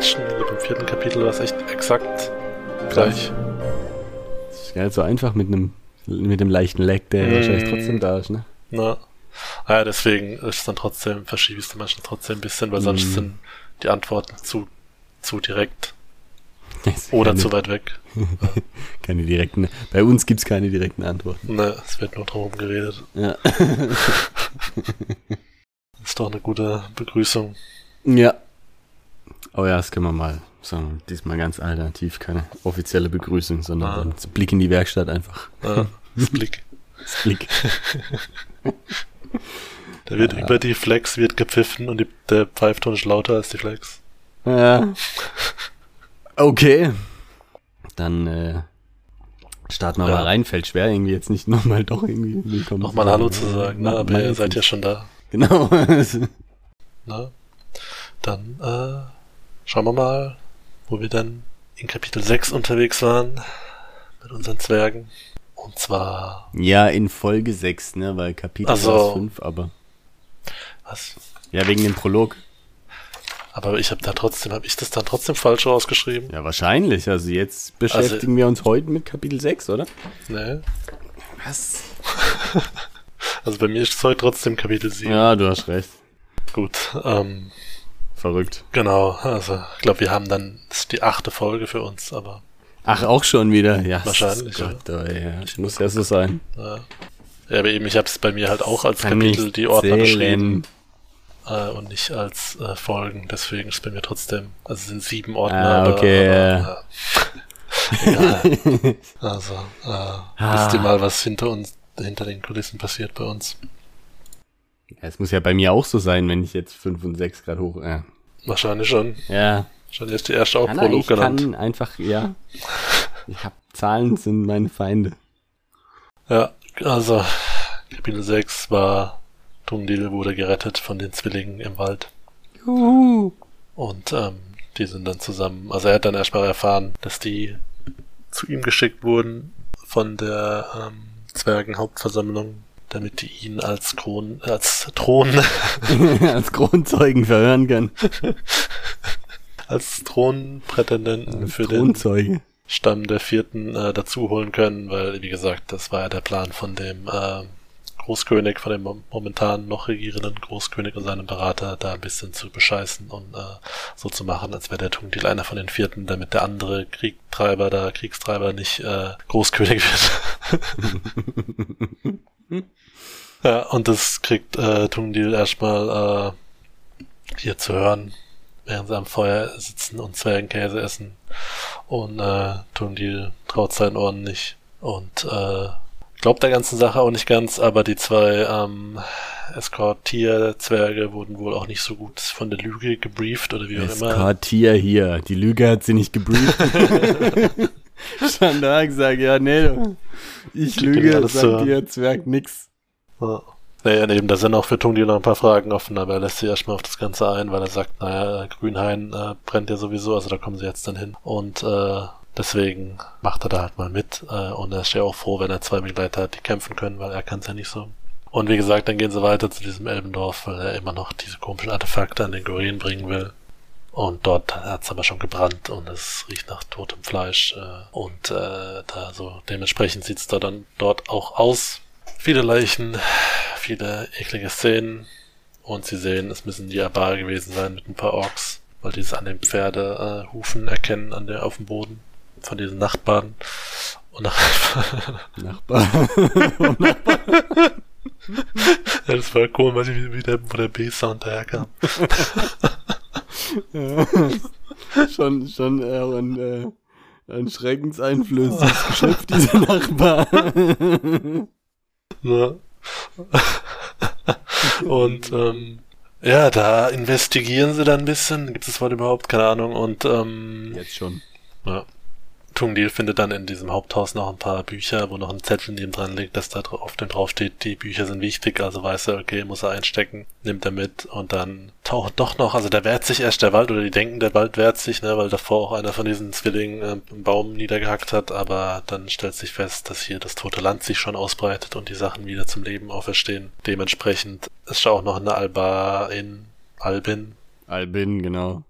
letzten, ich glaube, im vierten Kapitel war es echt exakt gleich. Das ist gar nicht so einfach mit einem mit dem leichten Lag, der Mm. wahrscheinlich trotzdem da ist, ne? Na. Ah Ja, deswegen ist es dann trotzdem, verschiebe ich es manchmal trotzdem ein bisschen, weil sonst Mhm. sind die Antworten zu, zu direkt oder keine, zu weit weg. keine direkten. Bei uns gibt's keine direkten Antworten. Ne, es wird nur drum geredet. Ja. Ist doch eine gute Begrüßung. ja. Oh ja, das können wir mal sagen. Diesmal ganz alternativ, keine offizielle Begrüßung, sondern Ah. so Blick in die Werkstatt einfach. Ja, das Blick. Das Blick. Da wird Ja. über die Flex wird gepfiffen und die, der Pfeifton ist lauter als die Flex. Ja. Okay. Dann äh, starten wir Ja. mal rein. Fällt schwer, irgendwie jetzt nicht nochmal doch irgendwie willkommen. Nochmal Hallo zu sagen, ne? Ma- aber ihr seid ja schon da. Genau. Ne? Dann äh, schauen wir mal, wo wir dann in Kapitel 6 unterwegs waren mit unseren Zwergen. Und zwar, ja, in Folge 6, ne? Weil Kapitel Ach so. war 5, aber. was? Ja, wegen dem Prolog. Aber ich habe da trotzdem, habe ich das dann trotzdem falsch rausgeschrieben? Ja, wahrscheinlich. Also jetzt beschäftigen wir uns heute mit Kapitel 6, oder? Ne? Was? Also bei mir ist es heute trotzdem Kapitel 7. Ja, du hast recht. Gut, ähm, Verrückt. genau. Also ich glaube, wir haben dann, die achte Folge für uns, aber Ach, auch schon wieder. Ja, Wahrscheinlich, Gott, oh, ja. muss ja so sein. äh, ja, aber eben, ich habe es bei mir halt auch als Kann Kapitel die Ordner zählen. beschrieben. äh, und nicht als äh, Folgen. Deswegen ist bei mir trotzdem, also es sind sieben Ordner. Ah, okay, Aber, äh, egal. Also, äh, wisst ihr mal, was hinter uns, hinter den Kulissen passiert bei uns? Ja, es muss ja bei mir auch so sein, wenn ich jetzt 5 und 6 gerade hoch. Ja. Wahrscheinlich schon. ja. Schon erst die erste auch Kann Prolog ich genannt. kann einfach, ja. Ich hab Zahlen sind meine Feinde. Ja, also Kapitel 6 war Tungdil wurde gerettet von den Zwillingen im Wald. Juhu. Und ähm, die sind dann zusammen, also er hat dann erstmal erfahren, dass die zu ihm geschickt wurden von der ähm, Zwergenhauptversammlung, damit die ihn als Kron, als Thron, Als Kronzeugen verhören kann. als Thronprätendenten für den Thronzeuge. Stamm der Vierten äh, dazu holen können, weil, wie gesagt, das war ja der Plan von dem äh, Großkönig, von dem mom- momentan noch regierenden Großkönig und seinem Berater, da ein bisschen zu bescheißen und äh, so zu machen, als wäre der Tungdil einer von den Vierten, damit der andere Kriegtreiber, da Kriegstreiber nicht äh, Großkönig wird. ja, und das kriegt äh, Tungdil erstmal äh, hier zu hören, während sie am Feuer sitzen und Zwergenkäse essen. Und äh, Tundil traut seinen Ohren nicht. Und äh, glaubt der ganzen Sache auch nicht ganz, aber die zwei ähm, Eskortier-Zwerge wurden wohl auch nicht so gut von der Lüge gebrieft oder wie auch immer. Eskortier hier. Die Lüge hat sie nicht gebrieft. Stand da und gesagt, ja, nee, du. ich Klingt lüge, sagt so. dir Zwerg nix. Ja. Naja, neben da sind auch für Tungdil noch ein paar Fragen offen, aber er lässt sich erstmal auf das Ganze ein, weil er sagt, naja, Grünhain äh, brennt ja sowieso, also da kommen sie jetzt dann hin. Und äh, deswegen macht er da halt mal mit. Äh, und er ist ja auch froh, wenn er zwei Begleiter hat, die kämpfen können, weil er kann es ja nicht so. Und wie gesagt, dann gehen sie weiter zu diesem Elbendorf, weil er immer noch diese komischen Artefakte an den Gorin bringen will. Und dort hat es aber schon gebrannt und es riecht nach totem Fleisch. Äh, und äh, da so dementsprechend sieht es da dann dort auch aus. Viele Leichen, viele eklige Szenen. Und sie sehen, es müssen die Abar gewesen sein mit ein paar Orks, weil die es an den Pferdehufen äh, erkennen, an der auf dem Boden von diesen Nachtbaden. Und nach Nachbar. ja, das war cool, weil ich wie der, wo der B-Sound daherkam. schon, schon äh, ein, äh, ein schreckenseinflößendes Geschöpf, diese Nachbar. Ne? Und ähm, ja, da investigieren sie dann ein bisschen. Gibt es das Wort überhaupt? Keine Ahnung. Und ähm, Jetzt schon. ja. Tungdil findet dann in diesem Haupthaus noch ein paar Bücher, wo noch ein Zettel neben dran liegt, dass da auf dem drauf steht, die Bücher sind wichtig, also weiß er, okay, muss er einstecken, nimmt er mit und dann taucht doch noch, also da wehrt sich erst der Wald oder die denken, der Wald wehrt sich, ne, weil davor auch einer von diesen Zwillingen äh, einen Baum niedergehackt hat, aber dann stellt sich fest, dass hier das tote Land sich schon ausbreitet und die Sachen wieder zum Leben auferstehen. Dementsprechend ist auch noch eine Alba in Albin, Albin, genau.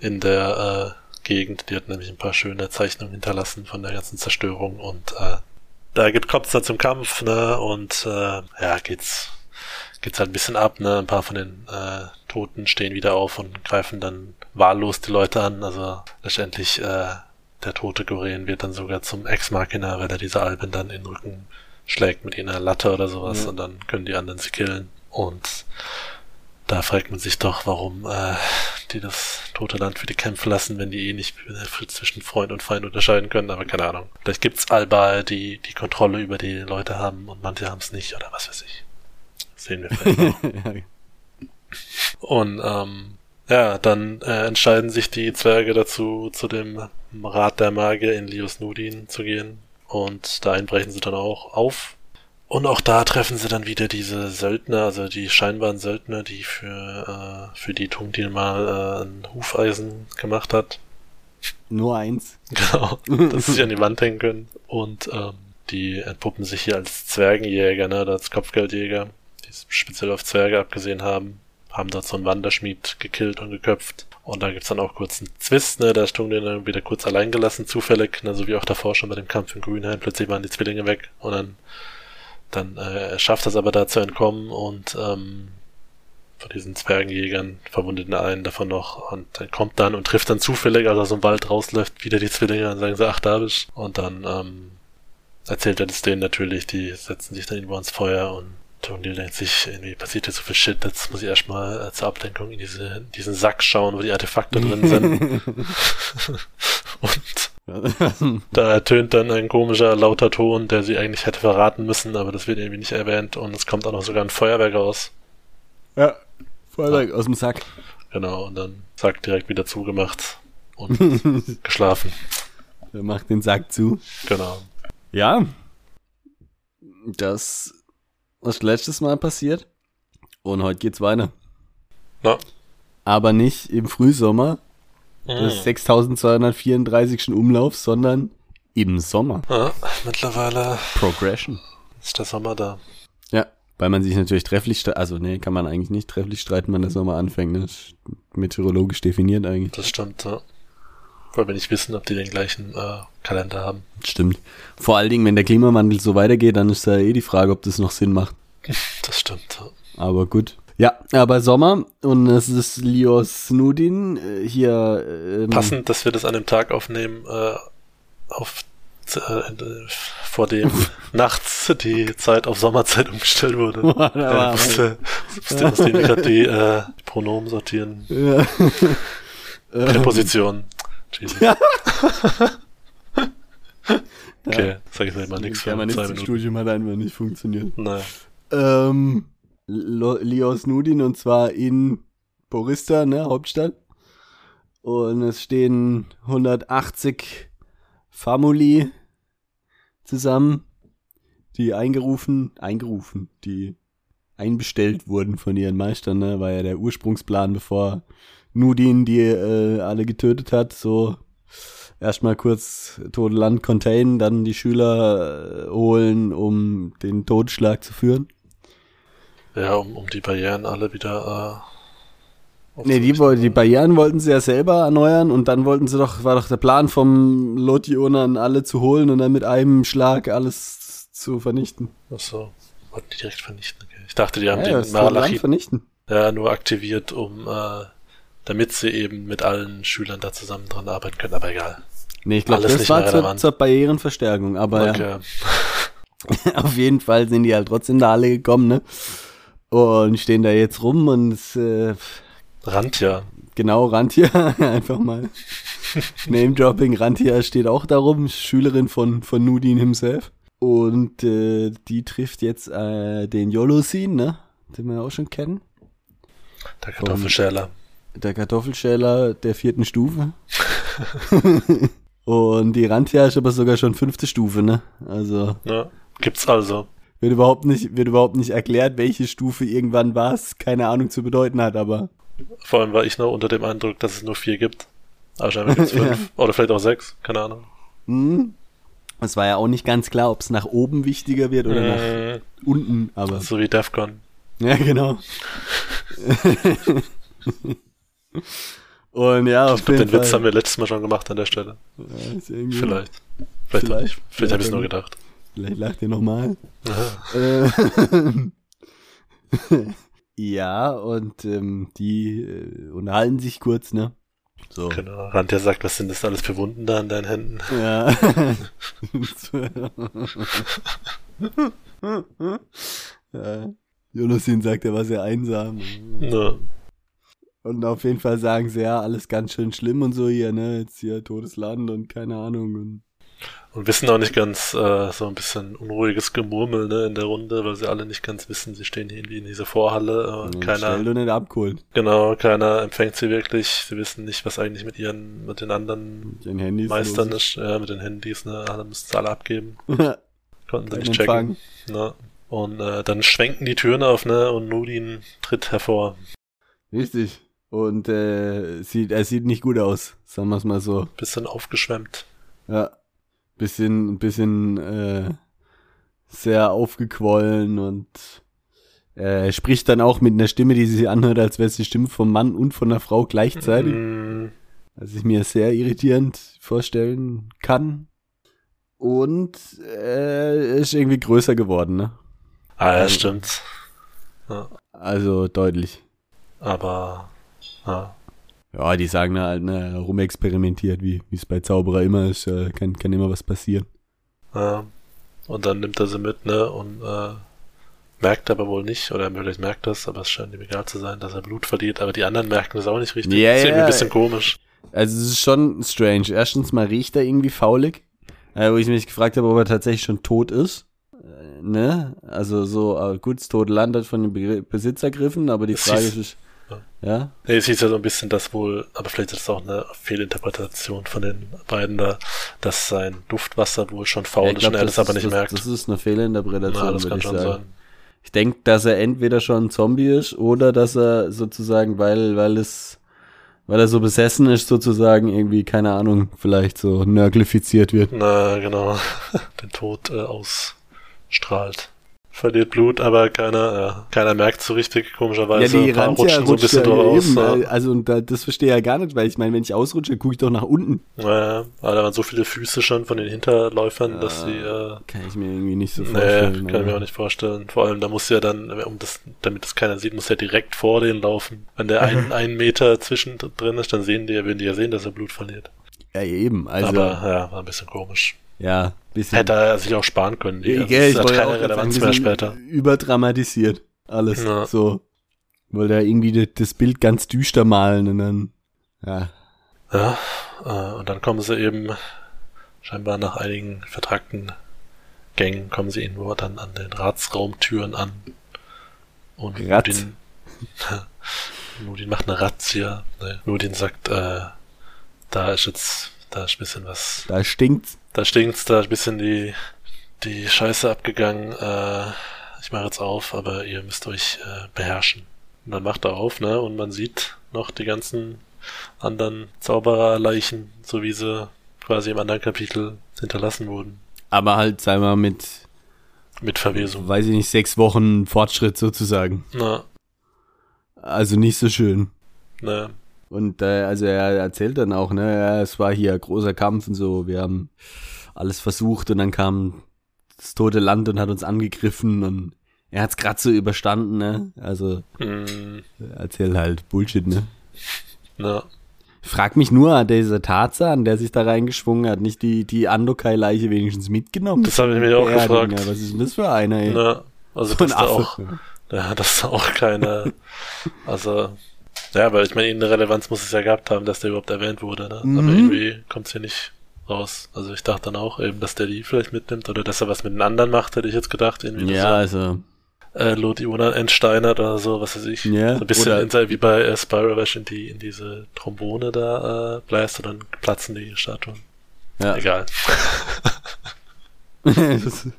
In der äh, Gegend, die hat nämlich ein paar schöne Zeichnungen hinterlassen von der ganzen Zerstörung und äh, da gibt kommt's dann zum Kampf, ne? Und äh, ja, geht's geht's halt ein bisschen ab, ne? Ein paar von den äh, Toten stehen wieder auf und greifen dann wahllos die Leute an. Also letztendlich äh, der tote Goren wird dann sogar zum Ex-Machina, weil er diese Alben dann in den Rücken schlägt mit einer Latte oder sowas ja. und dann können die anderen sie killen. Und da fragt man sich doch, warum äh, die das tote Land für die kämpfen lassen, wenn die eh nicht zwischen Freund und Feind unterscheiden können, aber keine Ahnung. Vielleicht gibt's Alba, die die Kontrolle über die Leute haben und manche haben es nicht oder was weiß ich. Sehen wir vielleicht noch. Und ähm, ja, dann äh, entscheiden sich die Zwerge dazu, zu dem Rat der Magier in Lios Nudin zu gehen. Und dahin brechen sie dann auch auf. Und auch da treffen sie dann wieder diese Söldner, also die scheinbaren Söldner, die für, äh, für die Tungdil mal äh, ein Hufeisen gemacht hat. Nur eins. Genau, dass sie sich an die Wand hängen können. Und ähm, die entpuppen sich hier als Zwergenjäger, ne, als Kopfgeldjäger, die speziell auf Zwerge abgesehen haben haben dort so einen Wanderschmied gekillt und geköpft. Und da gibt's dann auch kurz einen Zwist, ne, da ist Stung dann wieder kurz allein gelassen, zufällig, ne, so wie auch davor schon bei dem Kampf in Grünheim, plötzlich waren die Zwillinge weg und dann, dann äh, schafft es aber da zu entkommen und ähm, von diesen Zwergenjägern verwundet einen davon noch und er kommt dann und trifft dann zufällig, als er so im Wald rausläuft, wieder die Zwillinge und sagen sie, ach, da bist Und dann ähm, erzählt er das denen natürlich, die setzen sich dann irgendwo ans Feuer und die denkt sich, irgendwie passiert jetzt so viel Shit, jetzt muss ich erstmal äh, zur Ablenkung in diese, diesen Sack schauen, wo die Artefakte drin sind. und da ertönt dann ein komischer, lauter Ton, der sie eigentlich hätte verraten müssen, aber das wird irgendwie nicht erwähnt und es kommt auch noch sogar ein Feuerwerk raus. Ja, Feuerwerk ja. aus dem Sack. Genau, und dann Sack direkt wieder zugemacht und geschlafen. Er macht den Sack zu. Genau. Ja, das was letztes Mal passiert. Und heute geht's weiter. Ja. Aber nicht im Frühsommer des 6234. Mhm. Umlaufs, sondern im Sommer. Ja, mittlerweile. Progression. Ist der Sommer da. Ja, weil man sich natürlich trefflich, also nee, kann man eigentlich nicht trefflich streiten, wenn der Sommer anfängt. Ne? Meteorologisch definiert eigentlich. Das stimmt, ja. Weil wir nicht wissen, ob die den gleichen äh, Kalender haben. Stimmt. Vor allen Dingen, wenn der Klimawandel so weitergeht, dann ist da eh die Frage, ob das noch Sinn macht. Das stimmt. Aber gut. Ja, aber Sommer und es ist Lios Nudin äh, hier. Ähm, Passend, dass wir das an dem Tag aufnehmen, äh, auf äh, vor dem nachts die Zeit auf Sommerzeit umgestellt wurde. Boah, äh, musste, musste aus dem gerade die äh, Pronomen sortieren. Ja. Präposition. Jesus. okay, ja. sag ich mal nichts. Ja, mein Studium hat einfach nicht funktioniert. Nein. Ähm, Lios Nudin und zwar in Borista, ne, Hauptstadt. Und es stehen 180 Famuli zusammen, die eingerufen, eingerufen, die einbestellt wurden von ihren Meistern, ne, war ja der Ursprungsplan, bevor Nudin die äh, alle getötet hat, so erstmal kurz Todeland containen, dann die Schüler äh, holen, um den Totschlag zu führen. Ja, um, um die Barrieren alle wieder. Äh, nee, die, die Barrieren wollten sie ja selber erneuern und dann wollten sie doch, war doch der Plan vom Lotionan alle zu holen und dann mit einem Schlag alles zu vernichten. Ach so, wollten die direkt vernichten. Okay. Ich dachte, die haben ja, den Malachit vernichten. Ja, nur aktiviert, um äh, damit sie eben mit allen Schülern da zusammen dran arbeiten können, aber egal. Nee, ich glaube, das war zur, zur, Barrierenverstärkung, aber okay. ja. auf jeden Fall sind die halt trotzdem da alle gekommen, ne? Und stehen da jetzt rum und äh, Rantja. Genau, Rantja, einfach mal. Name-Dropping, Rantja steht auch da rum, Schülerin von, von Nudin himself. Und äh, die trifft jetzt äh, den Yolosin, ne? Den wir auch schon kennen. Der Kartoffelschäler. Der Kartoffelschäler der vierten Stufe. Und die Rantja ist aber sogar schon fünfte Stufe, ne? Also. Ja, gibt's also. Wird überhaupt nicht, wird überhaupt nicht erklärt, welche Stufe irgendwann war es, keine Ahnung zu bedeuten hat, aber. Vor allem war ich noch unter dem Eindruck, dass es nur vier gibt. Aber scheinbar gibt's fünf. ja. Oder vielleicht auch sechs, keine Ahnung. Hm. Es war ja auch nicht ganz klar, ob es nach oben wichtiger wird oder äh, nach unten, aber. So wie Defcon. Ja, genau. Und ja, auf Ich jeden den Witz Fall. haben wir letztes Mal schon gemacht an der Stelle. Ja, Vielleicht. Vielleicht, auch nicht. Vielleicht habe ich es nur gedacht. Vielleicht lacht ihr nochmal. Äh, ja, und ähm, die äh, unterhalten sich kurz, ne? So. Genau. Randja sagt, was sind das alles für Wunden da an deinen Händen? Ja. ja. Jonasin sagt, er war sehr einsam. Ja. Und auf jeden Fall sagen sie, ja, alles ganz schön schlimm und so hier, ne? Jetzt hier totes Land und keine Ahnung. Und Und wissen auch nicht ganz, äh, so ein bisschen unruhiges Gemurmel ne, in der Runde, weil sie alle nicht ganz wissen, sie stehen hier in, die- in dieser Vorhalle und und keiner, schnell nicht abgeholt. genau, keiner empfängt sie wirklich. Sie wissen nicht, was eigentlich mit ihren, mit den anderen Mit den Handys. Meistern ist, ja, mit den Handys, ne, alle müssen sie alle abgeben. Konnten sie nicht checken. Ne. Und äh, dann schwenken die Türen auf, ne, und Nudin tritt hervor. Richtig. Und äh, sieht, er sieht nicht gut aus, sagen wir es mal so. Bisschen aufgeschwemmt. Ja. Bisschen, bisschen äh, sehr aufgequollen und äh, spricht dann auch mit einer Stimme, die sich anhört, als wäre es die Stimme vom Mann und von der Frau gleichzeitig. Mm, Was ich mir sehr irritierend vorstellen kann. Und äh, ist irgendwie größer geworden, ne? ah, ja, Also- stimmt. Ja, Also deutlich. aber, ja, Ja, die sagen halt, ne, rumexperimentiert, wie wie es bei Zauberer immer ist, äh, kann, kann immer was passieren. Ja. Und dann nimmt er sie mit, ne? Und äh, merkt aber wohl nicht, oder vielleicht merkt das, aber es scheint ihm egal zu sein, dass er Blut verliert. Aber die anderen merken das auch nicht richtig. Ja, das ist irgendwie ja. ein bisschen komisch. Also es ist schon strange. Erstens mal riecht er irgendwie faulig, äh, wo ich mich gefragt habe, ob er tatsächlich schon tot ist. Äh, ne? Also so, äh, gut, das tote Land hat von dem Begr Besitzer ergriffen, aber die Frage ist, ja. Nee, es hieß ja so ein bisschen, dass wohl, aber vielleicht ist es auch eine Fehlinterpretation von den beiden da, dass sein Duftwasser wohl schon faul Ja, ist glaub, und er das aber nicht das, merkt. Das ist eine Fehlinterpretation, ja, das kann ich schon sagen. sein. Ich denke, dass er entweder schon ein Zombie ist oder dass er sozusagen, weil, weil es, weil er so besessen ist, sozusagen irgendwie, keine Ahnung, vielleicht so nörglifiziert wird. Na, genau. Den Tod äh, ausstrahlt. Verliert Blut, aber keiner, ja, keiner merkt so richtig, komischerweise. Ein paar Ranzia rutschen so ein bisschen ja aus. eben, Ja. äh, Also, und da, das verstehe ich ja gar nicht, weil ich meine, wenn ich ausrutsche, gucke ich doch nach unten. Naja, aber da waren so viele Füße schon von den Hinterläufern, dass sie, äh, Kann ich mir irgendwie nicht so nee, vorstellen. kann ich mir auch nicht vorstellen. Vor allem, da muss ja dann, um das, damit das keiner sieht, muss er direkt vor denen laufen. Wenn der ein, ein Meter zwischen drin ist, dann sehen die, ja- würden die ja sehen, dass er Blut verliert. Ja, eben, also, aber ja, war ein bisschen komisch. Ja, bisschen. Hätte er sich auch sparen können. Die, Ja, das ich hat keine Relevanz mehr später. Überdramatisiert. Alles. Ja. So. Wollte er irgendwie das- Bild ganz düster malen und dann, ja. Ja, äh, und dann kommen sie eben scheinbar nach einigen vertragten Gängen kommen sie irgendwo dann an den Ratsraumtüren an. Und Rat. Nudin, macht eine Razzia. Ne, Nudin sagt, äh, da ist jetzt, da ist ein bisschen was, Da stinkt's. Da stinkt's, da ist ein bisschen die, die Scheiße abgegangen. Äh, ich mache jetzt auf, aber ihr müsst euch äh, beherrschen. Und dann macht er auf, ne, und man sieht noch die ganzen anderen Zaubererleichen, so wie sie quasi im anderen Kapitel hinterlassen wurden. Aber halt, wir mal, mit, Mit Verwesung. weiß ich nicht, sechs Wochen Fortschritt sozusagen. Na, Also nicht so schön. ne, Und äh, also er erzählt dann auch, ne, ja, es war hier großer Kampf und so, wir haben alles versucht und dann kam das tote Land und hat uns angegriffen und er hat's grad so überstanden, ne? Also mm, er erzählt halt Bullshit, ne? na, Frag mich nur, hat dieser Tarzan, der sich da reingeschwungen hat, nicht die, die Andokai-Leiche wenigstens mitgenommen? Das habe ich mich auch gefragt. Ja, was ist denn das für einer, ey? na, also so ein dass da Affe. auch, ja, das ist auch keine, also, ja, weil ich meine, irgendeine Relevanz muss es ja gehabt haben, dass der überhaupt erwähnt wurde, ne? Mhm. Aber irgendwie kommt's hier nicht raus. Also ich dachte dann auch eben, dass der die vielleicht mitnimmt oder dass er was mit den anderen macht, hätte ich jetzt gedacht, irgendwie, Ja, also, dass er äh, Lodiona entsteinert oder so, was weiß ich. Ja, so ein bisschen in, wie bei äh, Spyrovash in die, in diese Trombone da äh, bläst und dann platzen die Statuen. ja. Egal.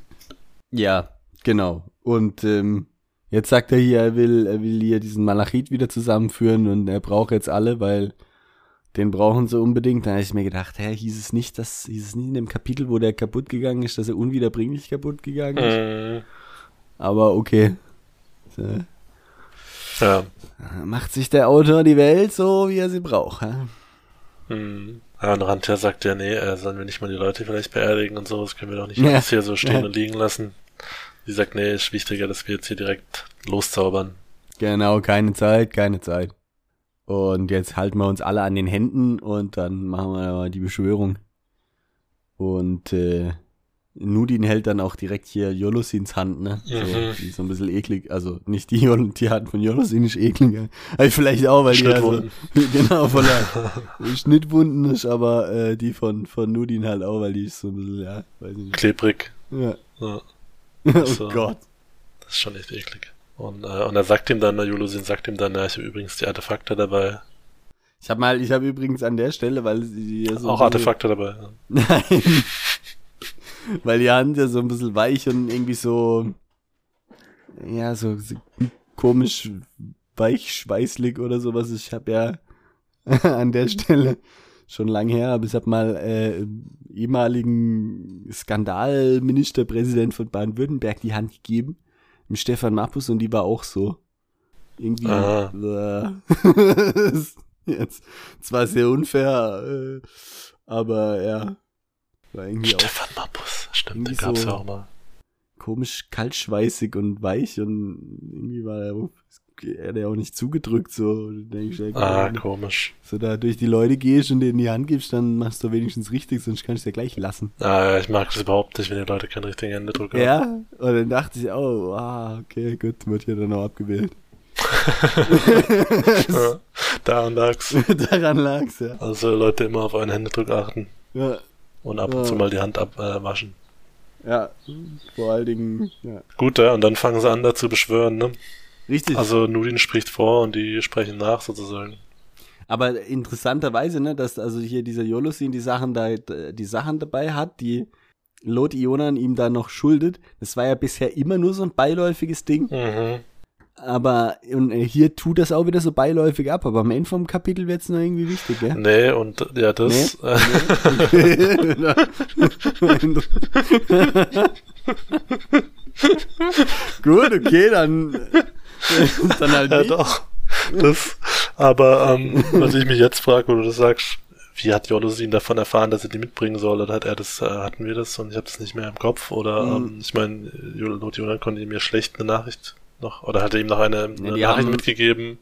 Ja, genau. Und ähm, jetzt sagt er hier, er will, er will hier diesen Malachit wieder zusammenführen und er braucht jetzt alle, weil den brauchen sie unbedingt. Da habe ich mir gedacht, hä, hieß es nicht, dass, hieß es nicht in dem Kapitel, wo der kaputt gegangen ist, dass er unwiederbringlich kaputt gegangen ist? Mm, Aber okay. Äh, Ja. Macht sich der Autor die Welt so, wie er sie braucht. Ja? Hm. Ja, und Rantja sagt ja, nee, äh, sollen wir nicht mal die Leute vielleicht beerdigen und so, das können wir doch nicht Ja. alles hier so stehen Ja. und liegen lassen. Sie sagt, nee, ist wichtiger, dass wir jetzt hier direkt loszaubern. Genau, keine Zeit, keine Zeit. Und jetzt halten wir uns alle an den Händen und dann machen wir mal die Beschwörung. Und äh, Nudin hält dann auch direkt hier Jolosins Hand, ne? So, Mhm. die ist so ein bisschen eklig. Also nicht die, die Hand von Jolosin ist ekliger. Also vielleicht auch, weil die ja so, genau voller Schnittwunden ist, aber äh, die von, von Nudin halt auch, weil die ist so ein bisschen, ja, weiß ich nicht. Klebrig. Ja. Ja, oh So. Gott. das ist schon echt eklig. Und, äh, und er sagt ihm dann, Julusin sagt ihm dann, ja, ich habe übrigens die Artefakte dabei. Ich habe mal, ich habe übrigens an der Stelle, weil ja so Auch Artefakte dabei. Ja. Nein. Weil die Hand ja so ein bisschen weich und irgendwie so, ja, so, so komisch weich schweißlig oder sowas. Ich habe ja an der Stelle schon lang her, aber ich habe mal äh, ehemaligen Skandalministerpräsident von Baden-Württemberg die Hand gegeben, dem Stefan Mappus, und die war auch so. Irgendwie. Ah. Äh, jetzt zwar sehr unfair, äh, aber ja. War irgendwie auch Stefan Mappus, stimmt, den gab's so- ja auch mal. komisch kaltschweißig und weich und irgendwie war er, auch- er hat ja auch nicht zugedrückt, so. Ich, ja, Ah, komisch. so da durch die Leute gehst und denen die Hand gibst, dann machst du wenigstens richtig, sonst kannst du ja gleich lassen. Ah, ich mag das überhaupt nicht, wenn die Leute keinen richtigen Händedruck haben. Ja, und dann dachte ich, oh, ah, okay, gut, wird hier dann auch abgewählt. Ja, Daran lag's. Daran lag's, ja. Also Leute immer auf einen Händedruck achten Ja, und ab und zu mal die Hand abwaschen. Äh, ja, vor allen Dingen, ja. Gut, ja, und dann fangen sie an, da zu beschwören, ne? Richtig. Also Nudin spricht vor und die sprechen nach sozusagen. Aber interessanterweise, ne, dass also hier dieser Jolosin die Sachen da, die Sachen dabei hat, die Lot Ionan ihm da noch schuldet. Das war ja bisher immer nur so ein beiläufiges Ding. Mhm. Aber und hier tut das auch wieder so beiläufig ab. Aber am Ende vom Kapitel wird's noch irgendwie wichtig, gell? Nee, und ja, das. Äh, Gut, okay, dann, dann halt ja, doch. Das, aber ähm, was ich mich jetzt frage, wo du das sagst, wie hat Jolosin davon erfahren, dass er die mitbringen soll? Oder hat er das, äh, hatten wir das und ich habe das nicht mehr im Kopf? Oder Mhm. ähm, ich meine, Lot Jonan konnte ihm ja schlecht eine Nachricht noch, oder hat er ihm noch eine, eine die Nachricht haben- mitgegeben?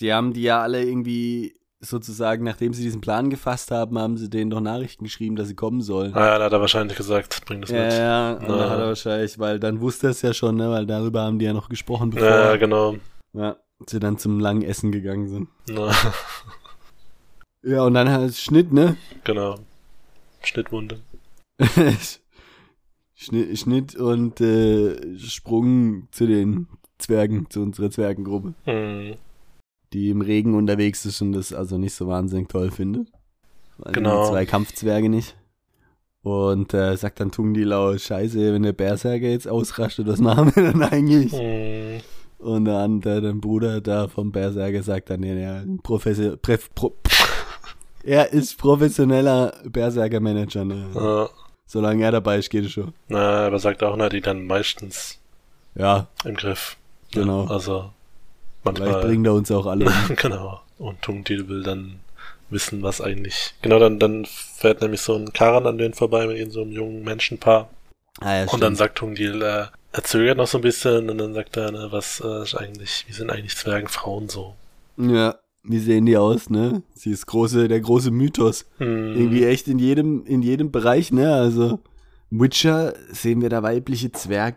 Die haben die ja alle irgendwie sozusagen, nachdem sie diesen Plan gefasst haben, haben sie denen doch Nachrichten geschrieben, dass sie kommen sollen. Ah ja, da hat er wahrscheinlich gesagt, bring das Ja, mit. ja, Na. da hat er wahrscheinlich, weil dann wusste er es ja schon, ne, weil darüber haben die ja noch gesprochen, bevor Ja, genau. ja, sie dann zum langen Essen gegangen sind. Na, Ja, und dann halt Schnitt, ne? genau. Schnittwunde. Schnitt, Schnitt und äh, Sprung zu den Zwergen, zu unserer Zwergengruppe, Hm. Die im Regen unterwegs ist und das also nicht so wahnsinnig toll findet. Allem Genau. Die zwei Kampfzwerge nicht. Und äh, sagt dann Tungdilau, scheiße, wenn der Berserker jetzt ausrastet, was machen wir dann eigentlich? Hm. Und dann der, der Bruder da vom Berserker sagt dann, ja, ja, Professor, Pref, Pro, er ist professioneller Berserker-Manager, ne? Ja. Solange er dabei ist, geht es schon. Na, aber sagt auch, na, die dann meistens Ja, im Griff. Genau. Ja, also vielleicht manchmal. bringt er uns auch alle um. genau. Und Tungtil will dann wissen, was eigentlich. Genau, dann, dann fährt nämlich so ein Karren an denen vorbei mit so einem jungen Menschenpaar. Ah, ja, Und dann stimmt. sagt Tungtil, äh, er zögert noch so ein bisschen und dann sagt er, ne, was äh, ist eigentlich, wie sind eigentlich Zwergenfrauen so? Ja, wie sehen die aus, ne? Sie ist große, der große Mythos. Hm, Irgendwie echt in jedem, in jedem Bereich, ne? Also, Witcher, sehen wir da weibliche Zwerg,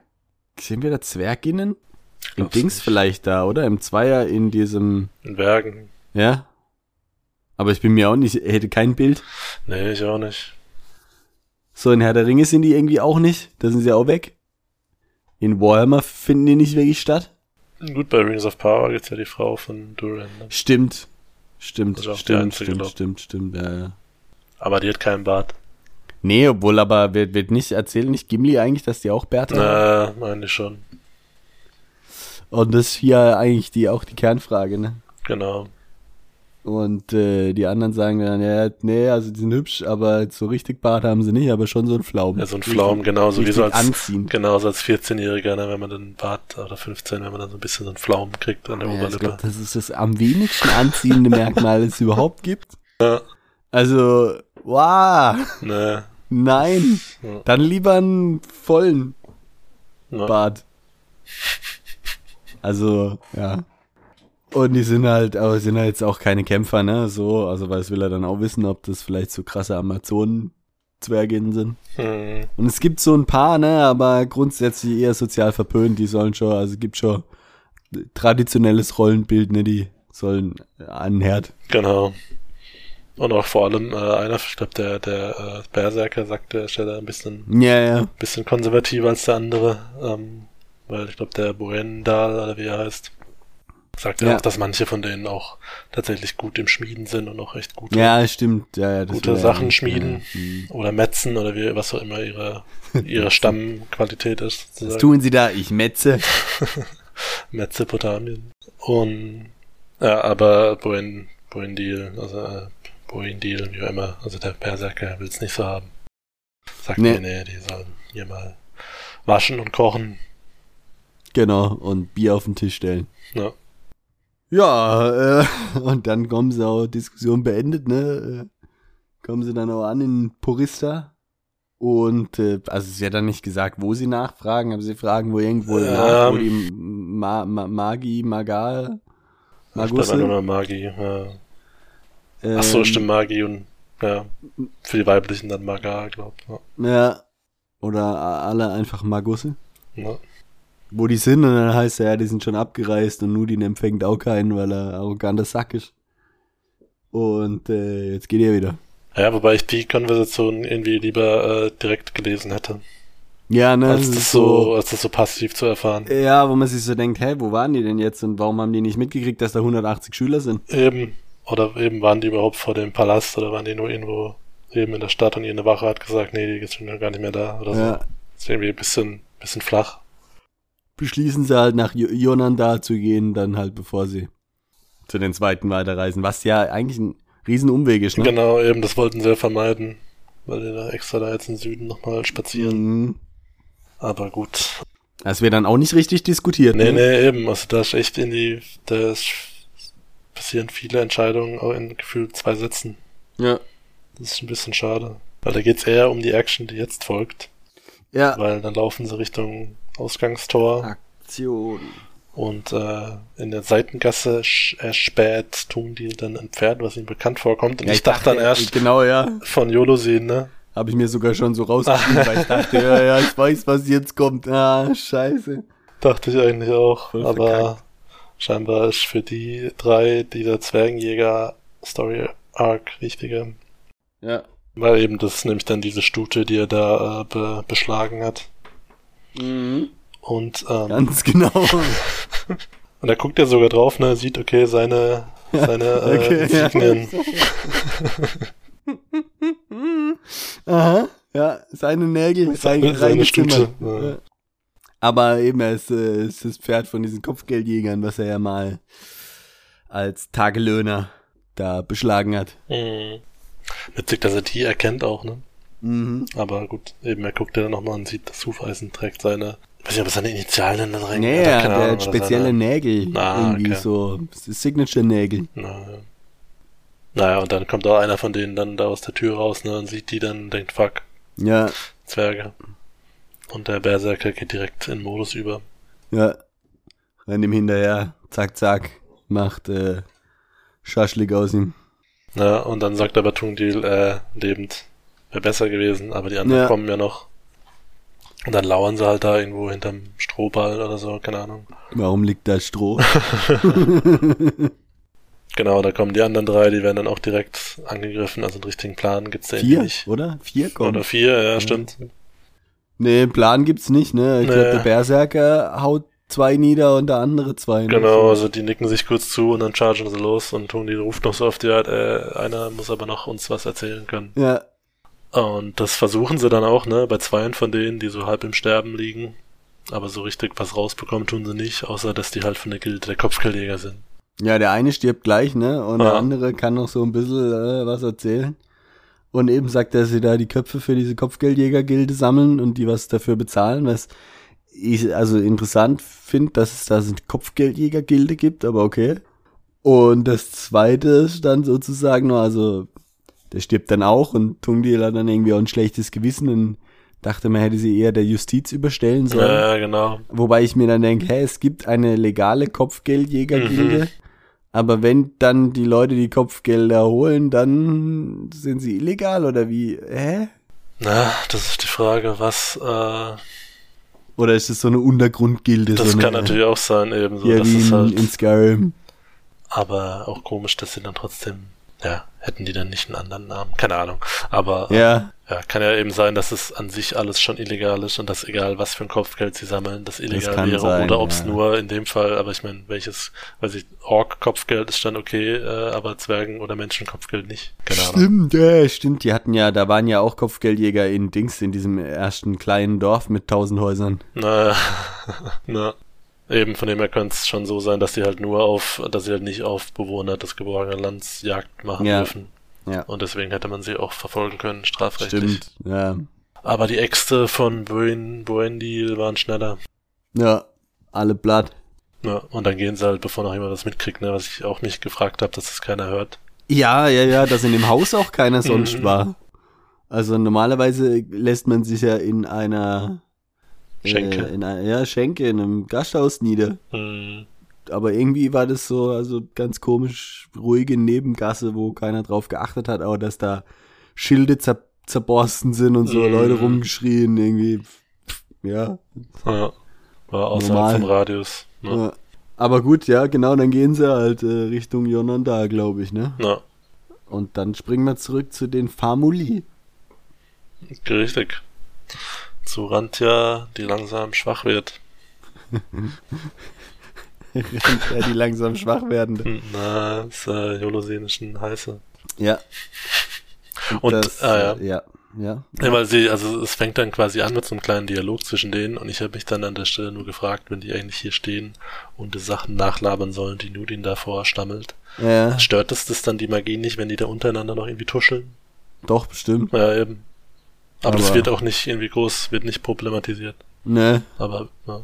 sehen wir da Zwerginnen? Im glaub's Dings nicht. vielleicht da, oder? Im Zweier in diesem, In Bergen. ja? Aber ich bin mir auch nicht, hätte kein Bild. Nee, ich auch nicht. So, in Herr der Ringe sind die irgendwie auch nicht. Da sind sie auch weg. In Warhammer finden die nicht wirklich statt. Gut, bei Rings of Power gibt's ja die Frau von Duran. Ne? Stimmt. Stimmt, stimmt, einzige, stimmt, stimmt, stimmt, ja, ja. Aber die hat keinen Bart. Nee, obwohl aber wird, wird nicht erzählen, nicht Gimli eigentlich, dass die auch Bärte haben. Na, meine ich schon. Und das ist hier eigentlich die, auch die Kernfrage, ne? Genau. Und äh, die anderen sagen dann, ja, nee, also die sind hübsch, aber so richtig Bart haben sie nicht, aber schon so ein Pflaum. Ja, so ein Pflaum, genauso wie so als, anziehen. genauso als 14-Jähriger, ne, wenn man den Bart, oder 15, wenn man dann so ein bisschen so einen Pflaum kriegt an der Ja, ich Oberlippe. glaube, das ist das am wenigsten anziehende Merkmal, das es überhaupt gibt. Ja, Also, wow, ne, nein. Ja. Dann lieber einen vollen. Bart. Also, ja. Und die sind halt, aber sind halt jetzt auch keine Kämpfer, ne? So, also weil es will er dann auch wissen, ob das vielleicht so krasse Amazonen-Zwerginnen sind. Hm, Und es gibt so ein paar, ne, aber grundsätzlich eher sozial verpönt, die sollen schon, also es gibt schon traditionelles Rollenbild, ne, die sollen an den Herd. genau. Und auch vor allem äh, einer, ich glaube, der, der äh, Berserker sagte, er ist ja da ein bisschen, Ja, ja. bisschen konservativer als der andere. Ähm, weil ich glaube, der Boendal, oder wie er heißt, sagt ja Ja. auch, dass manche von denen auch tatsächlich gut im Schmieden sind und auch recht gut Ja, stimmt. Ja, ja, Gute Sachen ja. schmieden. Ja. hm. oder Metzen oder wie, was auch immer ihre, ihre Stammqualität ist. Was sozusagen. tun sie da? Ich metze. Mesopotamien. Und ja, aber Boen, Boendil, also äh, Boendil, wie auch immer, also der Berserker will es nicht so haben. Sagt Nee. mir, nee, die sollen hier mal waschen und kochen. Genau, und Bier auf den Tisch stellen. Ja. Ja, äh, und dann kommen sie auch, Diskussion beendet, ne? Äh, kommen sie dann auch an in Porista. Und, äh, also es ist ja dann nicht gesagt, wo sie nachfragen, aber sie fragen wo irgendwo Ähm. nach, wo die Ma Ma Magi, Magal, Ich glaube nur Magi. Ja. ähm, Ach so, stimmt, Magi und ja, für die weiblichen dann Maga, glaub. Ja. Ja, oder alle einfach Magusse. Ja. Wo die sind, und dann heißt er, ja, die sind schon abgereist und Nudin empfängt auch keinen, weil er arroganter Sack ist. Und äh, jetzt geht er wieder. ja, wobei ich die Konversation irgendwie lieber äh, direkt gelesen hätte, Ja, ne? als das ist so, als das so passiv zu erfahren. Ja, wo man sich so denkt, hä, wo waren die denn jetzt und warum haben die nicht mitgekriegt, dass da 180 Schüler sind? Eben. Oder eben waren die überhaupt vor dem Palast oder waren die nur irgendwo eben in der Stadt und irgendeine Wache hat gesagt, nee, die sind ja gar nicht mehr da oder so. Ja, Das ist irgendwie ein bisschen, bisschen flach. Beschließen sie halt nach Yonanda zu gehen, dann halt bevor sie zu den zweiten weiterreisen, was ja eigentlich ein Riesenumweg ist, ne? Genau, eben, das wollten sie ja vermeiden, weil die da extra da jetzt im Süden nochmal spazieren. Mhm. Aber gut. Das wird dann auch nicht richtig diskutiert, Nee, ne? nee, eben, also da ist echt in die, da ist, passieren viele Entscheidungen auch in gefühlt zwei Sätzen. Ja. Das ist ein bisschen schade. Weil da geht's eher um die Action, die jetzt folgt. Ja. Weil dann laufen sie Richtung Ausgangstor. Aktion. Und äh, in der Seitengasse erspäht tun die dann ein Pferd, was ihnen bekannt vorkommt. Und Ja, ich, dachte dann erst Genau, ja. von YOLO sehen, ne? Habe ich mir sogar schon so rausgeschrieben, weil ich dachte, ja, ja, ich weiß, was jetzt kommt. Ah, scheiße. Dachte ich eigentlich auch. Voll aber verkackt. scheinbar ist für die drei dieser Zwergenjäger Story Arc wichtiger. Ja. Weil eben das nämlich dann diese Stute, die er da äh, be beschlagen hat. Mhm. Und, ähm, Ganz genau. und da guckt er sogar drauf, ne, sieht, okay, seine, seine äh, Okay, ja. Insignien. Aha. Ja, seine Nägel. Seine- seine Stute, ja. Ja. Aber eben, er ist, äh, ist das Pferd von diesen Kopfgeldjägern, was er ja mal als Tagelöhner da beschlagen hat. Mhm. Witzig, dass er die erkennt auch, ne? Mhm. Aber gut, eben, er guckt ja dann nochmal und sieht, das Hufeisen trägt seine, ich weiß nicht, ob es seine Initialen dann rein Nee, ja, der Ahnung, hat oder spezielle seine- Nägel. Ah, irgendwie okay. so. Signature-Nägel. Naja. naja, und dann kommt auch einer von denen dann da aus der Tür raus, ne, und sieht die dann und denkt, fuck, Ja, Zwerge. Und der Berserker geht direkt in Modus über. ja. Rennt ihm hinterher. Zack, zack. Macht äh, Schaschlik aus ihm. Ja, und dann sagt aber Tungdil, äh, lebend wäre besser gewesen, aber die anderen Ja. kommen ja noch. Und dann lauern sie halt da irgendwo hinterm Strohball oder so, keine Ahnung. Warum liegt da Stroh? Genau, da kommen die anderen drei, die werden dann auch direkt angegriffen, also einen richtigen Plan gibt's da Vier, nicht. oder? Vier kommen. Oder vier, ja, stimmt. Nee, Plan gibt's nicht, ne? Ich Nee. glaube, der Berserker haut zwei nieder und der andere zwei. ne? Genau, also die nicken sich kurz zu und dann chargen sie los und Tungdil ruft noch so auf die Art, äh, einer muss aber noch uns was erzählen können. Ja, Und das versuchen sie dann auch, ne, bei zweien von denen, die so halb im Sterben liegen. Aber so richtig was rausbekommen tun sie nicht, außer dass die halt von der Gilde der Kopfgeldjäger sind. Ja, der eine stirbt gleich, ne? Und der Ja. andere kann noch so ein bisschen äh, was erzählen. Und eben sagt er, dass sie da die Köpfe für diese Kopfgeldjägergilde sammeln und die was dafür bezahlen, was ich also interessant finde, dass es da so eine Kopfgeldjägergilde gibt, aber okay. Und das zweite ist dann sozusagen nur, also der stirbt dann auch und Tungdil hat dann irgendwie auch ein schlechtes Gewissen und dachte, man hätte sie eher der Justiz überstellen sollen. Ja, genau. Wobei ich mir dann denke, hä, es gibt eine legale Kopfgeldjägergilde, Mhm. aber wenn dann die Leute die Kopfgelder holen, dann sind sie illegal oder wie? Hä? Na, das ist die Frage, was, äh, Oder ist es so eine Untergrundgilde? das so kann eine, natürlich auch sein, eben so. ja, das wie ist in, halt, in Skyrim. aber auch komisch, dass sie dann trotzdem, ja, hätten die dann nicht einen anderen Namen? Keine Ahnung. Aber, Ja, ja, kann ja eben sein, dass es an sich alles schon illegal ist und dass egal, was für ein Kopfgeld sie sammeln, das illegal kann wäre. sein, oder ob es ja. nur in dem Fall, aber ich meine, welches, weiß ich, Ork-Kopfgeld ist dann okay, äh, aber Zwergen- oder Menschenkopfgeld nicht. Keine Ahnung. stimmt, ja, stimmt. Die hatten ja, da waren ja auch Kopfgeldjäger in Dings, in diesem ersten kleinen Dorf mit tausend Häusern. Na, na. Eben, von dem her könnte es schon so sein, dass sie halt nur auf, dass sie halt nicht auf Bewohner des geborgenen Lands Jagd machen Ja. dürfen. Ja, Und deswegen hätte man sie auch verfolgen können, strafrechtlich. stimmt. Ja, Aber die Äxte von Buen, Buendil waren schneller. ja, alle blatt. Ja, und dann gehen sie halt, bevor noch jemand was mitkriegt, ne, was ich auch mich gefragt habe, dass das keiner hört. Ja, ja, ja, dass in dem Haus auch keiner sonst war. Also normalerweise lässt man sich ja in einer Schenke. Äh, in ja, Schenke, in einem Gasthaus nieder. Hm, Aber irgendwie war das so, also ganz komisch ruhige Nebengasse, wo keiner drauf geachtet hat, aber dass da Schilde zer zerborsten sind und so, Mhm. Leute rumgeschrien, irgendwie. Ja, ja, war außerhalb Normal. vom Radius. Ne? ja. Aber gut, ja, genau, dann gehen sie halt äh, Richtung Yonanda, glaube ich, ne? Ja, Und dann springen wir zurück zu den Famuli. richtig. Zu Rantja, die langsam schwach wird. ja, die langsam schwach werden. Hm, Na, ist äh, Jolosenischen heiße. Ja. Und, das, ah, ja. äh, ja, ja. Ja, weil sie, also es fängt dann quasi an mit so einem kleinen Dialog zwischen denen und ich habe mich dann an der Stelle nur gefragt, wenn die eigentlich hier stehen und die Sachen nachlabern sollen, die Nudin davor stammelt. Ja, Stört es das dann die Magie nicht, wenn die da untereinander noch irgendwie tuscheln? doch, bestimmt. Ja, eben. Aber, das Aber- wird auch nicht irgendwie groß, wird nicht problematisiert. Ne, Aber ja.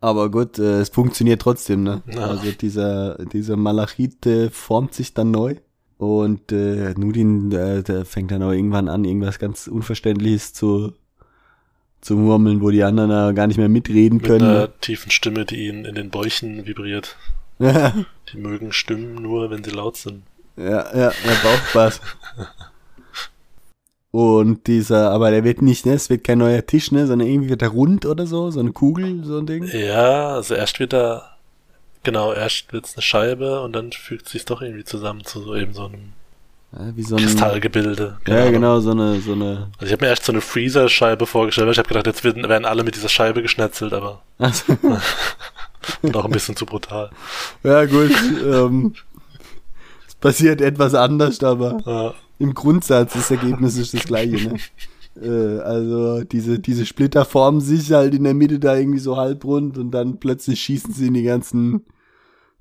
aber gut, äh, es funktioniert trotzdem, ne? Ja. Also dieser, dieser Malachit äh, formt sich dann neu. Und äh, Nudin, äh, der fängt dann auch irgendwann an, irgendwas ganz Unverständliches zu, zu murmeln, wo die anderen äh, gar nicht mehr mitreden mit können. einer tiefen Stimme, die ihnen in den Bäuchen vibriert. Die mögen Stimmen nur, wenn sie laut sind. ja, ja, der Bauchbass. Und dieser, aber der wird nicht, ne, es wird kein neuer Tisch, ne, sondern irgendwie wird er rund oder so, so eine Kugel, so ein Ding. Ja, also erst wird da, genau, erst wird's eine Scheibe und dann fügt sich's doch irgendwie zusammen zu so eben so einem Ja, wie so ein, Kristallgebilde. Ja, genau, so eine, so eine, Also ich habe mir erst so eine Freezer-Scheibe vorgestellt, weil ich habe gedacht, jetzt werden, werden alle mit dieser Scheibe geschnetzelt, aber also, doch ein bisschen zu brutal. ja gut, ähm, es passiert etwas anders, aber Ja, im Grundsatz das Ergebnis ist das gleiche, ne? Äh, also diese, diese Splitter formen sich halt in der Mitte da irgendwie so halbrund und dann plötzlich schießen sie in die ganzen,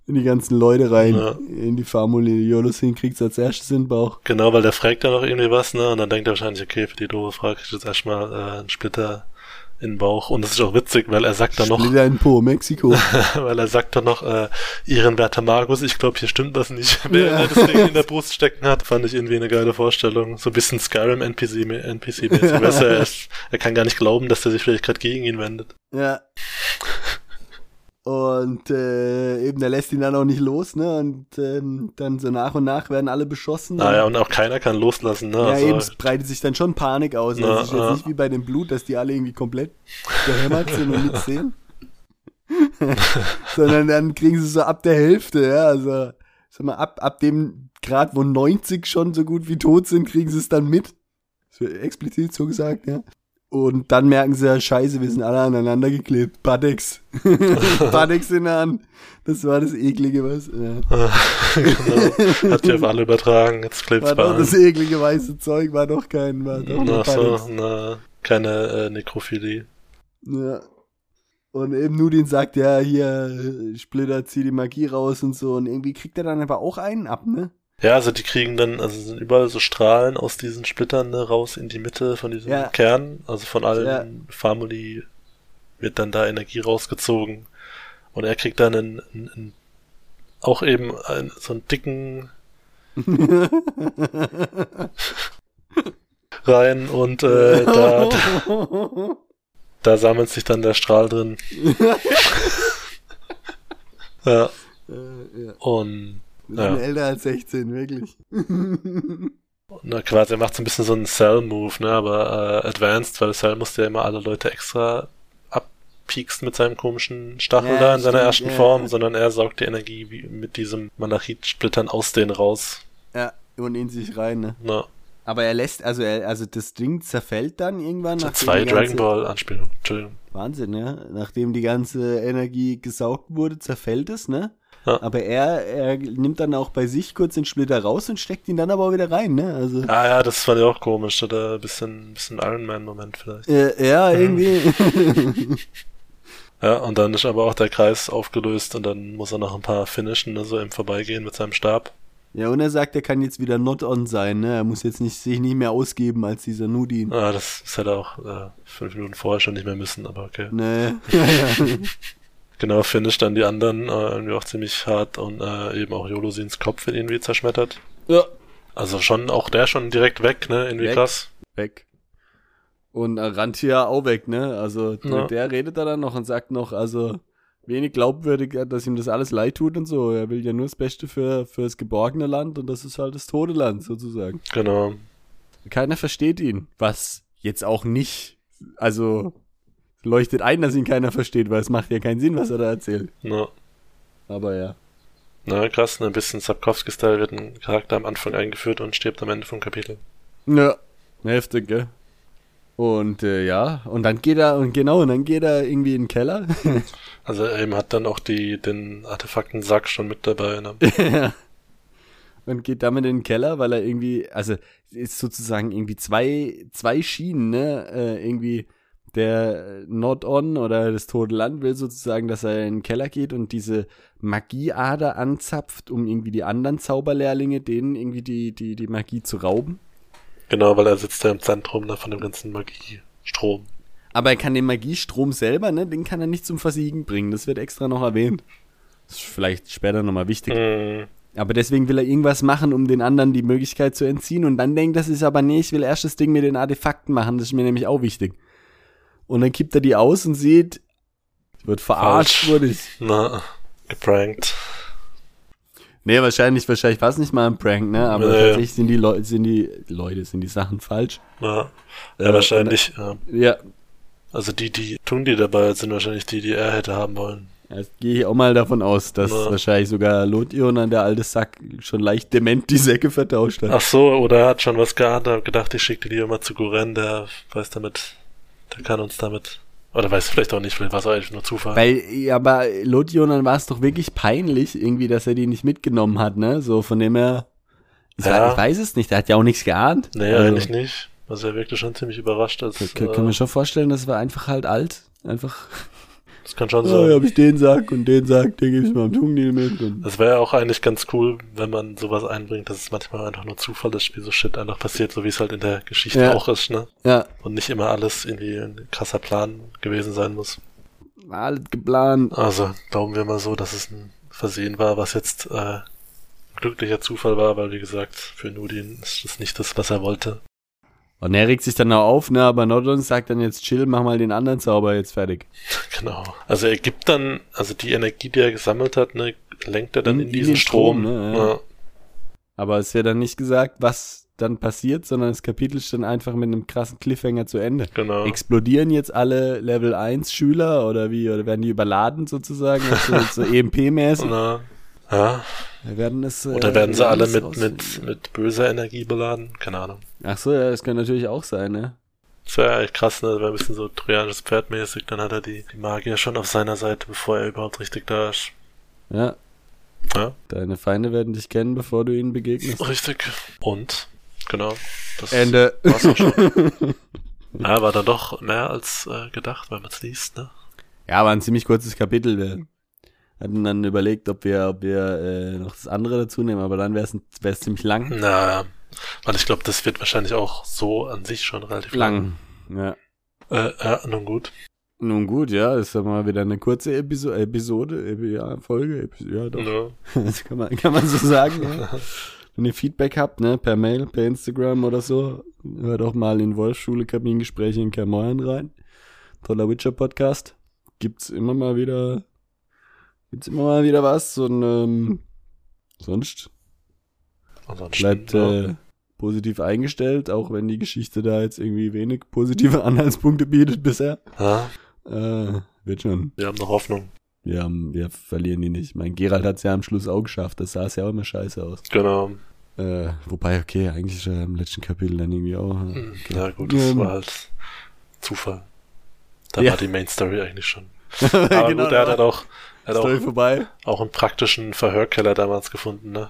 in die ganzen Leute rein, Ja. in die Family. Jolos hinkriegt's als erstes in den Bauch. genau, weil der fragt dann noch irgendwie was, ne? Und dann denkt er wahrscheinlich, okay, für die doofe Frage ich jetzt erstmal äh, einen Splitter in den Bauch. Und das ist auch witzig, weil er sagt dann noch, Splitter in Po, Mexiko. weil er sagt dann noch, äh, ihren Werter Magus, ich glaube, hier stimmt was nicht. Wer Ja. er das Ding in der Brust stecken hat, fand ich irgendwie eine geile Vorstellung. So ein bisschen Skyrim-NPC, NPC-mäßig. weißt du, er, er kann gar nicht glauben, dass der sich vielleicht gerade gegen ihn wendet. Ja. Und äh, eben, der lässt ihn dann auch nicht los, ne? Und ähm, dann so nach und nach werden alle beschossen. Naja, und auch keiner kann loslassen, ne? ja, also, eben, es breitet sich dann schon Panik aus. Na, Also es ist jetzt nicht wie bei dem Blut, dass die alle irgendwie komplett gehämmert sind und nichts sehen. Sondern dann kriegen sie so ab der Hälfte, ja. Also, sag mal, ab, ab dem Grad, wo 90 schon so gut wie tot sind, kriegen sie es dann mit. Das wird explizit so gesagt, ja. Und dann merken sie ja, scheiße, wir sind alle aneinander geklebt. Badex in der Hand. Das war das eklige, was. Ja. genau. Hat sich auf alle übertragen, jetzt klebt's bei das eklige weiße Zeug, war doch kein, war doch Ach so, na, keine äh, Nekrophilie. Ja. Und eben Nudin sagt, ja, hier, Splitter, zieh die Magie raus und so. Und irgendwie kriegt er dann aber auch einen ab, ne? Ja, also die kriegen dann, also sind überall so Strahlen aus diesen Splittern ne, raus in die Mitte von diesem Ja. Kern. Also von allen Ja. Family wird dann da Energie rausgezogen. Und er kriegt dann einen, einen, einen auch eben einen, so einen dicken rein und äh, da, da, da sammelt sich dann der Strahl drin. ja, Äh, ja. und Wir sind Ja. älter als 16, wirklich. Na quasi, er macht so ein bisschen so einen Cell-Move, ne, aber äh, advanced, weil Cell musste ja immer alle Leute extra abpieksen mit seinem komischen Stachel Ja, da in seiner stimmt, ersten ja, Form, sondern er saugt die Energie wie mit diesem Malachit-Splittern aus denen raus. ja, und in sich rein, ne? Na, Aber er lässt, also er, also das Ding zerfällt dann irgendwann nachdem zwei Dragon Ball Anspielungen. Entschuldigung. Wahnsinn, ja. Nachdem die ganze Energie gesaugt wurde, zerfällt es, ne? Ja. Aber er, er nimmt dann auch bei sich kurz den Splitter raus und steckt ihn dann aber auch wieder rein, ne? Also. Ah ja, das fand ich auch komisch, oder ein bisschen, bisschen Iron Man Moment vielleicht. Äh, ja, irgendwie. Ja, und dann ist aber auch der Kreis aufgelöst und dann muss er noch ein paar finishen, ne, so im Vorbeigehen mit seinem Stab. ja, und er sagt, er kann jetzt wieder not on sein, ne? Er muss jetzt nicht, sich nicht mehr ausgeben als dieser Nudin. Ah, das, das hätte er auch äh, fünf Minuten vorher schon nicht mehr müssen, aber okay. Ne. Ja, ja. Genau, finish dann die anderen äh, irgendwie auch ziemlich hart und äh, eben auch Yolosins Kopf wird irgendwie zerschmettert. ja. Also schon, auch der schon direkt weg, ne? Irgendwie Weg. krass. Weg. Und Arantia auch weg, ne? Also Ja. der redet da dann noch und sagt noch, also wenig glaubwürdig, dass ihm das alles leid tut und so. Er will ja nur das Beste für, für das geborgene Land und das ist halt das tote Land sozusagen. Genau. Keiner versteht ihn. Was jetzt auch nicht, also leuchtet ein, dass ihn keiner versteht, weil es macht ja keinen Sinn, was er da erzählt. Na, Aber ja. na krass, ne? ein bisschen Sapkowski-Style wird ein Charakter am Anfang eingeführt und stirbt am Ende vom Kapitel. Ja. Heftig, gell? Und äh, ja, und dann geht er, und genau, und dann geht er irgendwie in den Keller. Also er eben hat dann auch die, den Artefakten-Sack schon mit dabei, ne? Ja. Und geht damit in den Keller, weil er irgendwie, also ist sozusagen irgendwie zwei, zwei Schienen, ne? Äh, irgendwie der Not-On oder das Tote Land will sozusagen, dass er in den Keller geht und diese Magieader anzapft, um irgendwie die anderen Zauberlehrlinge, denen irgendwie die, die, die Magie zu rauben. Genau, weil er sitzt da im Zentrum ne, von dem ganzen Magiestrom. Aber er kann den Magiestrom selber, ne, den kann er nicht zum Versiegen bringen. Das wird extra noch erwähnt. Das ist vielleicht später nochmal wichtig. Mhm. Aber deswegen will er irgendwas machen, um den anderen die Möglichkeit zu entziehen. Und dann denkt, das ist aber nee, ich will erst das Ding mit den Artefakten machen. Das ist mir nämlich auch wichtig. Und dann kippt er die aus und sieht, wird verarscht, wurde ich. Na, geprankt. Nee, wahrscheinlich, wahrscheinlich war es nicht mal ein Prank, ne? Aber Nee. tatsächlich sind die Leute, sind die Leute, sind die Sachen falsch. Ja, ja Äh, wahrscheinlich. Ja. Ja, Also die, die tun die dabei, sind wahrscheinlich die, die er hätte haben wollen. Jetzt gehe ich auch mal davon aus, dass Ja. wahrscheinlich sogar Lotion, der alte Sack, schon leicht dement die Säcke vertauscht hat. Ach so, oder er hat schon was geahnt, hat gedacht, ich schicke die mal zu Guren, der weiß damit, der kann uns damit. Oder weiß vielleicht auch nicht, vielleicht war es eigentlich nur Zufall. Weil, ja, aber Lotion, war es doch wirklich peinlich, irgendwie, dass er die nicht mitgenommen hat, ne? So, von dem er. Ich, Ja. ich weiß es nicht, er hat ja auch nichts geahnt. nee, Also, eigentlich nicht. Also er wirkte schon ziemlich überrascht. Als, k- äh, Können wir schon vorstellen, das war einfach halt alt. Einfach, das kann schon oh, sein. ja, hab ich den Sack und den Sack, den gebe ich mal am Tungnil mit. Und, Das wäre ja auch eigentlich ganz cool, wenn man sowas einbringt, dass es manchmal einfach nur Zufall ist, wie so Shit einfach passiert, so wie es halt in der Geschichte Ja. auch ist, ne? ja, Und nicht immer alles irgendwie ein krasser Plan gewesen sein muss. war alles geplant. Also glauben wir mal so, dass es ein Versehen war, was jetzt äh, ein glücklicher Zufall war, weil wie gesagt, für Nudin ist das nicht das, was er wollte. Und er regt sich dann auch auf, ne? Aber Nordon sagt dann jetzt, chill, mach mal den anderen Zauber jetzt fertig. Genau. Also er gibt dann, also die Energie, die er gesammelt hat, ne, lenkt er dann In- in, diesen Strom, Strom. ne, ja. ja. Aber es wird dann nicht gesagt, was dann passiert, sondern das Kapitel ist dann einfach mit einem krassen Cliffhanger zu Ende. Genau. Explodieren jetzt alle Level 1 Schüler oder wie? Oder werden die überladen sozusagen? Also so EMP-mäßig? Ja. werden es, äh, Oder werden sie alle mit, mit, mit böser Energie beladen? Keine Ahnung. Ach so, ja, das könnte natürlich auch sein, ne? Das wäre eigentlich krass, ne? Das wäre ein bisschen so trojanisches Pferd mäßig. Dann hat er die, die Magier schon auf seiner Seite, bevor er überhaupt richtig da ist. Ja. Ja. Deine Feinde werden dich kennen, bevor du ihnen begegnest. Richtig. Und, genau. Das Ende. war's auch schon. ja, war dann doch mehr als äh, gedacht, wenn man es liest, ne? Ja, war ein ziemlich kurzes Kapitel. Wir hatten dann überlegt, ob wir, ob wir äh, noch das andere dazu nehmen, aber dann wäre es ziemlich lang. Na, weil ich glaube, das wird wahrscheinlich auch so an sich schon relativ lang. lang. Ja. Äh, ja, nun gut. Nun gut, ja, ist ja mal wieder eine kurze Episo Episode, Epi ja, Folge, Epi ja, doch. Ja. Das kann man, kann man so sagen, ja. Wenn ihr Feedback habt, ne, per Mail, per Instagram oder so, hört auch mal in Wolfschule Kabinengespräche in Kermoyen rein. Toller Witcher-Podcast. Gibt's immer mal wieder, gibt's immer mal wieder was und, ähm, sonst Ansonsten, bleibt äh, positiv eingestellt, auch wenn die Geschichte da jetzt irgendwie wenig positive Anhaltspunkte bietet bisher. ja, Äh, wird schon. wir haben noch Hoffnung. Wir, haben, wir verlieren die nicht. Mein Gerald hat's ja am Schluss auch geschafft. Das sah es ja auch immer scheiße aus. Genau. Äh, wobei, okay, eigentlich er im letzten Kapitel dann irgendwie auch. äh, Hm, Ja, gut, das Ähm. war halt Zufall. Da Ja. war die Main Story eigentlich schon. Aber genau, gut, er hat halt auch, hat Story auch, vorbei. auch einen praktischen Verhörkeller damals gefunden, ne?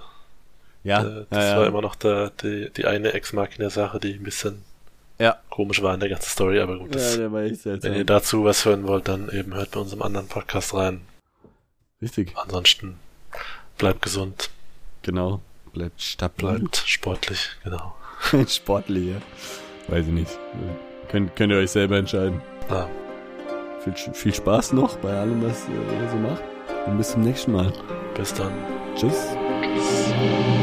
Ja, Äh, das ja, war ja. immer noch der, die, die eine Ex-Marke in der Sache, die ein bisschen Ja. komisch war in der ganzen Story, aber gut, ja, das, echt wenn ihr dazu was hören wollt, dann eben hört bei unserem anderen Podcast rein. Richtig, Ansonsten bleibt gesund, genau. Bleibt stabil. bleibt sportlich, genau. Sportlich, ja. Weiß ich nicht. Könnt, könnt ihr euch selber entscheiden. Ja, Viel, viel Spaß noch bei allem, was ihr so macht. Und bis zum nächsten Mal. bis dann. Tschüss. Tschüss.